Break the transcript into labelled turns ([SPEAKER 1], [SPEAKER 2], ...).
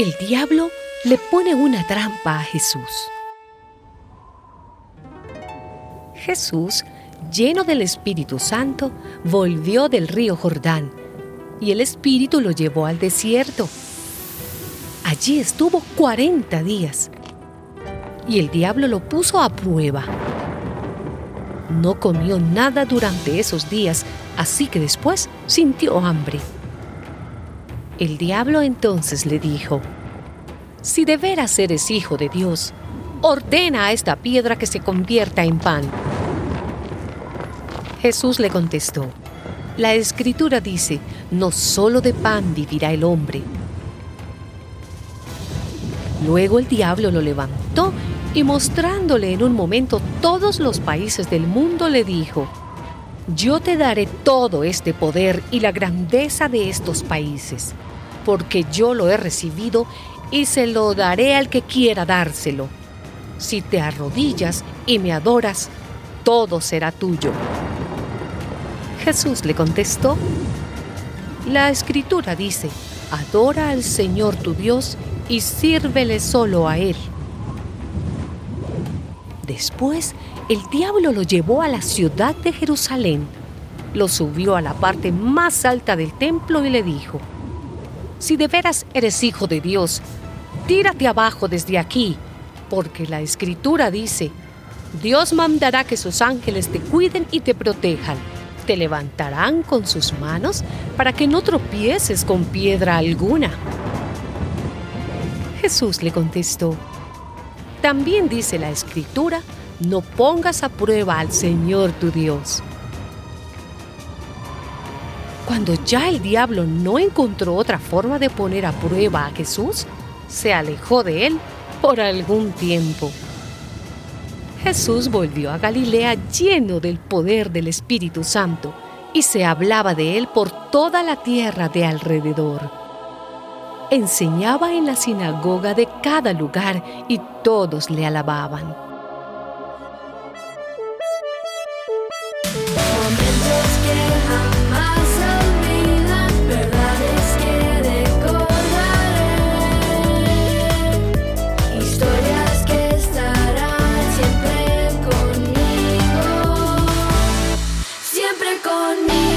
[SPEAKER 1] El diablo le pone una trampa a Jesús. Jesús, lleno del Espíritu Santo, volvió del río Jordán y el Espíritu lo llevó al desierto. Allí estuvo 40 días y el diablo lo puso a prueba. No comió nada durante esos días, así que después sintió hambre. El diablo entonces le dijo, Si de veras eres hijo de Dios, ordena a esta piedra que se convierta en pan. Jesús le contestó, La escritura dice, no solo de pan vivirá el hombre. Luego el diablo lo levantó y mostrándole en un momento todos los países del mundo le dijo, Yo te daré todo este poder y la grandeza de estos países porque yo lo he recibido y se lo daré al que quiera dárselo. Si te arrodillas y me adoras, todo será tuyo. Jesús le contestó, la escritura dice, adora al Señor tu Dios y sírvele solo a Él. Después, el diablo lo llevó a la ciudad de Jerusalén, lo subió a la parte más alta del templo y le dijo, si de veras eres hijo de Dios, tírate abajo desde aquí, porque la escritura dice, Dios mandará que sus ángeles te cuiden y te protejan. Te levantarán con sus manos para que no tropieces con piedra alguna. Jesús le contestó, también dice la escritura, no pongas a prueba al Señor tu Dios. Cuando ya el diablo no encontró otra forma de poner a prueba a Jesús, se alejó de él por algún tiempo. Jesús volvió a Galilea lleno del poder del Espíritu Santo y se hablaba de él por toda la tierra de alrededor. Enseñaba en la sinagoga de cada lugar y todos le alababan.
[SPEAKER 2] on.